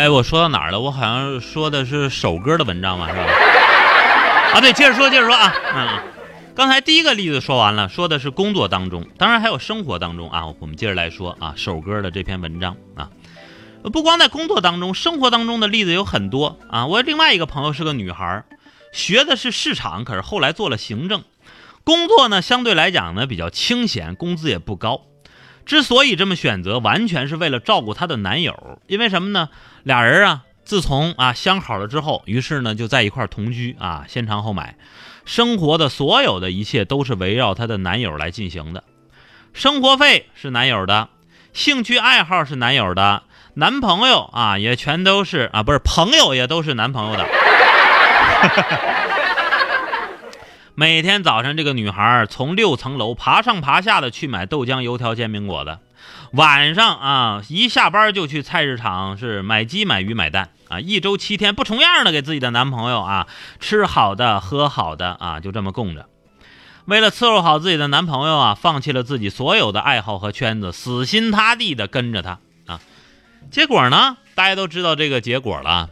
哎，我说到哪儿了？我好像说的是首歌的文章嘛，是吧？啊，对，接着说，接着说啊，嗯，刚才第一个例子说完了，说的是工作当中，当然还有生活当中啊。我们接着来说啊，首歌的这篇文章啊，不光在工作当中，生活当中的例子有很多啊。我另外一个朋友是个女孩，学的是市场，可是后来做了行政，工作呢相对来讲呢比较清闲，工资也不高。之所以这么选择，完全是为了照顾她的男友。因为什么呢？俩人啊，自从啊相好了之后，于是呢就在一块同居啊，先尝后买，生活的所有的一切都是围绕她的男友来进行的。生活费是男友的，兴趣爱好是男友的，男朋友啊也全都是啊，不是朋友也都是男朋友的。每天早上，这个女孩从六层楼爬上爬下的去买豆浆、油条、煎饼果子；晚上啊，一下班就去菜市场是买鸡、买鱼、买蛋啊，一周七天不重样的给自己的男朋友啊吃好的、喝好的啊，就这么供着。为了伺候好自己的男朋友啊，放弃了自己所有的爱好和圈子，死心塌地的跟着他啊。结果呢，大家都知道这个结果了。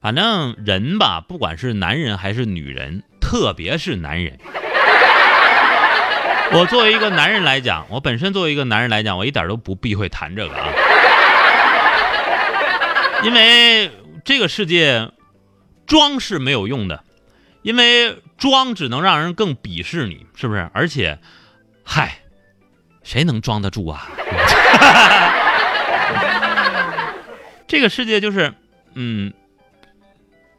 反正人吧，不管是男人还是女人。特别是男人，我作为一个男人来讲，我本身作为一个男人来讲，我一点都不避讳谈这个啊，因为这个世界装是没有用的，因为装只能让人更鄙视你，是不是？而且，嗨，谁能装得住啊？这个世界就是，嗯，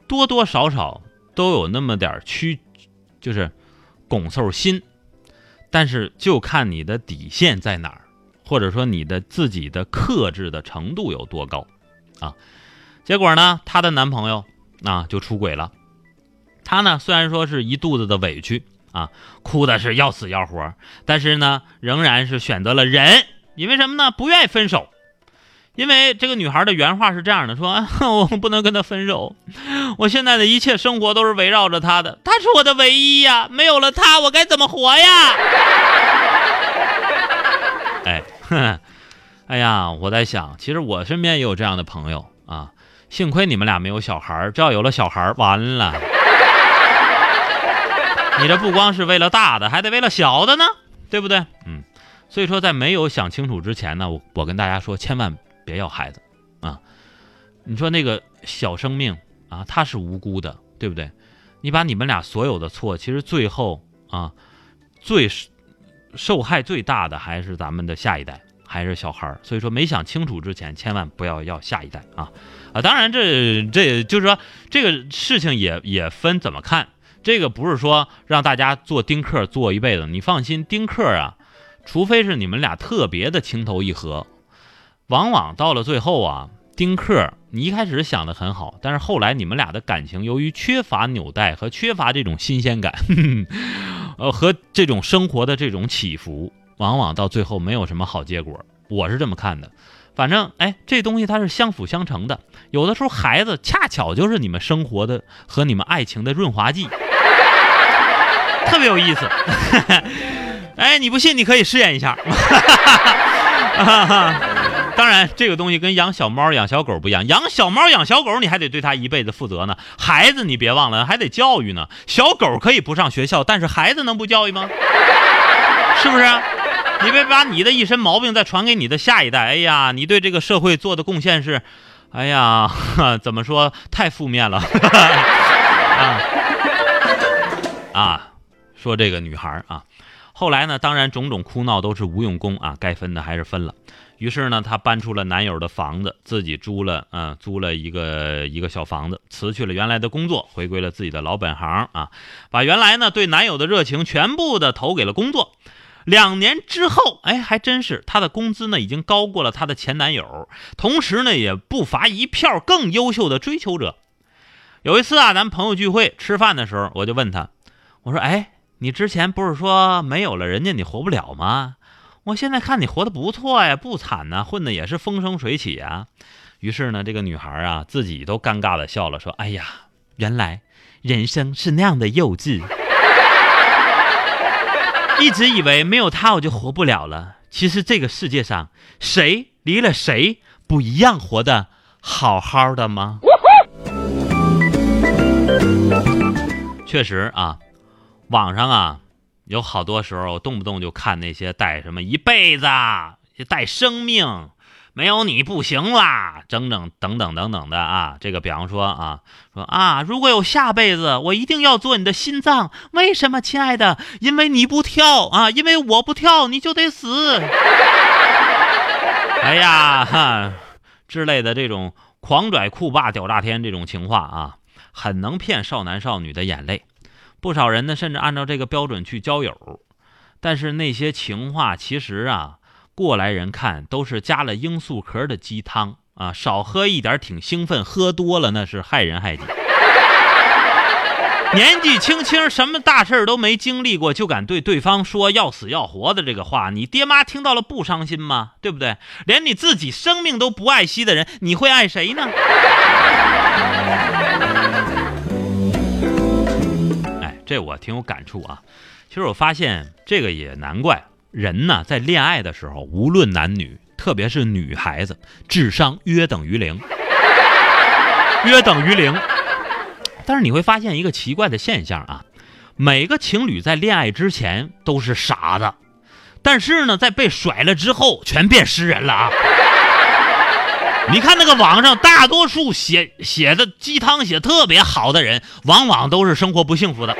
多多少少。都有那么点屈，就是拱嗖心，但是就看你的底线在哪儿，或者说你的自己的克制的程度有多高啊。结果呢，她的男朋友啊就出轨了。她呢虽然说是一肚子的委屈啊，哭的是要死要活，但是呢仍然是选择了忍，因为什么呢？不愿意分手。因为这个女孩的原话是这样的：说 我不能跟他分手，我现在的一切生活都是围绕着他的，他是我的唯一呀，没有了他，我该怎么活呀？哎，哼 哎呀，我在想，其实我身边也有这样的朋友啊，幸亏你们俩没有小孩，这要有了小孩，完了，你这不光是为了大的，还得为了小的呢，对不对？嗯，所以说在没有想清楚之前呢，我我跟大家说，千万。别要孩子，啊！你说那个小生命啊，他是无辜的，对不对？你把你们俩所有的错，其实最后啊，最受害最大的还是咱们的下一代，还是小孩儿。所以说，没想清楚之前，千万不要要下一代啊！啊，当然这这就是说这个事情也也分怎么看，这个不是说让大家做丁克做一辈子。你放心，丁克啊，除非是你们俩特别的情投意合。往往到了最后啊，丁克，你一开始想的很好，但是后来你们俩的感情由于缺乏纽带和缺乏这种新鲜感，呃，和这种生活的这种起伏，往往到最后没有什么好结果。我是这么看的，反正哎，这东西它是相辅相成的。有的时候孩子恰巧就是你们生活的和你们爱情的润滑剂，特别有意思。哎，你不信你可以试验一下。当然，这个东西跟养小猫、养小狗不一样。养小猫、养小狗，你还得对它一辈子负责呢。孩子，你别忘了，还得教育呢。小狗可以不上学校，但是孩子能不教育吗？是不是？你别把你的一身毛病再传给你的下一代。哎呀，你对这个社会做的贡献是，哎呀，怎么说？太负面了。啊啊，说这个女孩啊，后来呢，当然种种哭闹都是无用功啊，该分的还是分了。于是呢，她搬出了男友的房子，自己租了，嗯，租了一个一个小房子，辞去了原来的工作，回归了自己的老本行啊，把原来呢对男友的热情全部的投给了工作。两年之后，哎，还真是她的工资呢已经高过了她的前男友，同时呢也不乏一票更优秀的追求者。有一次啊，咱朋友聚会吃饭的时候，我就问他，我说，哎，你之前不是说没有了人家你活不了吗？我现在看你活得不错呀，不惨呐，混的也是风生水起啊。于是呢，这个女孩啊，自己都尴尬的笑了，说：“哎呀，原来人生是那样的幼稚，一直以为没有他我就活不了了。其实这个世界上，谁离了谁不一样活得好好的吗？确实啊，网上啊，有好多时候动不动就看那些带什么一辈子、带生命。没有你不行啦，整整等等等等的啊！这个比方说啊，说啊，如果有下辈子，我一定要做你的心脏。为什么，亲爱的？因为你不跳啊，因为我不跳，你就得死。哎呀，哈，之类的这种狂拽酷霸屌炸天这种情话啊，很能骗少男少女的眼泪。不少人呢，甚至按照这个标准去交友，但是那些情话其实啊。过来人看都是加了罂粟壳的鸡汤啊，少喝一点挺兴奋，喝多了那是害人害己。年纪轻轻，什么大事都没经历过，就敢对对方说要死要活的这个话，你爹妈听到了不伤心吗？对不对？连你自己生命都不爱惜的人，你会爱谁呢？这我挺有感触啊。其实我发现这个也难怪。人呢，在恋爱的时候，无论男女，特别是女孩子，智商约等于零，约等于零。但是你会发现一个奇怪的现象啊，每个情侣在恋爱之前都是傻子，但是呢，在被甩了之后，全变诗人了啊！你看那个网上大多数写写的鸡汤写特别好的人，往往都是生活不幸福的。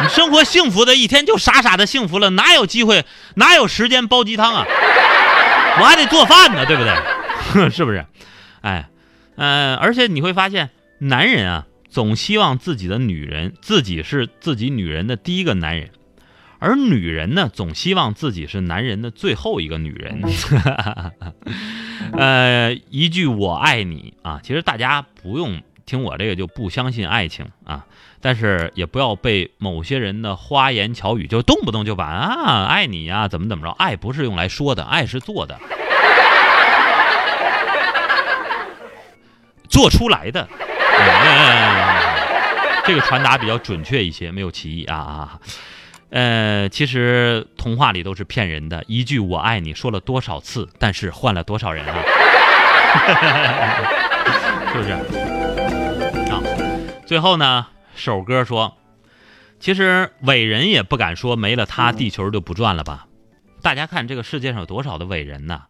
你生活幸福的一天就傻傻的幸福了，哪有机会，哪有时间煲鸡汤啊？我还得做饭呢，对不对？是不是？哎，嗯，而且你会发现，男人啊，总希望自己的女人自己是自己女人的第一个男人，而女人呢，总希望自己是男人的最后一个女人。呃，一句我爱你啊，其实大家不用。听我这个就不相信爱情啊，但是也不要被某些人的花言巧语就动不动就把啊爱你呀怎么怎么着，爱不是用来说的，爱是做的，做出来的，这个传达比较准确一些，没有歧义啊啊，呃，其实童话里都是骗人的，一句我爱你说了多少次，但是换了多少人啊，是不是？啊最后呢，首歌说：“其实伟人也不敢说没了他，地球就不转了吧？大家看这个世界上有多少的伟人呢？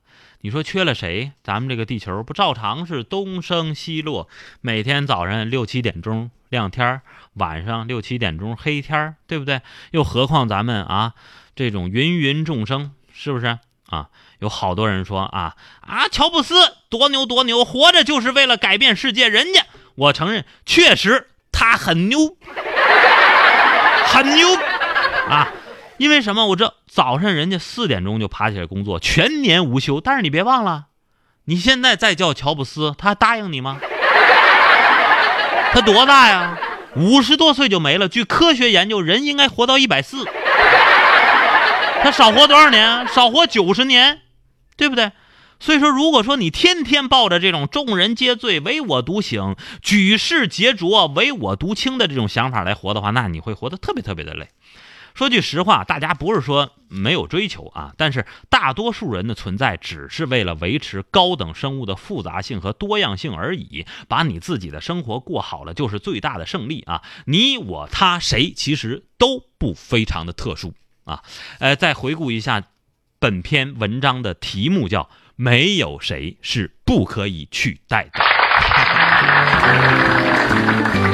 你说缺了谁，咱们这个地球不照常是东升西落？每天早上六七点钟亮天，晚上六七点钟黑天，对不对？又何况咱们啊，这种芸芸众生，是不是啊？有好多人说啊啊，乔布斯多牛多牛，活着就是为了改变世界。人家，我承认，确实。”他很牛，很牛啊！因为什么？我知道早上人家四点钟就爬起来工作，全年无休。但是你别忘了，你现在再叫乔布斯，他答应你吗？他多大呀？五十多岁就没了。据科学研究，人应该活到一百四，他少活多少年？少活九十年，对不对？所以说，如果说你天天抱着这种众人皆醉唯我独醒、举世皆浊唯我独清的这种想法来活的话，那你会活得特别特别的累。说句实话，大家不是说没有追求啊，但是大多数人的存在只是为了维持高等生物的复杂性和多样性而已。把你自己的生活过好了，就是最大的胜利啊！你我他谁，其实都不非常的特殊啊。呃，再回顾一下本篇文章的题目，叫。没有谁是不可以取代的。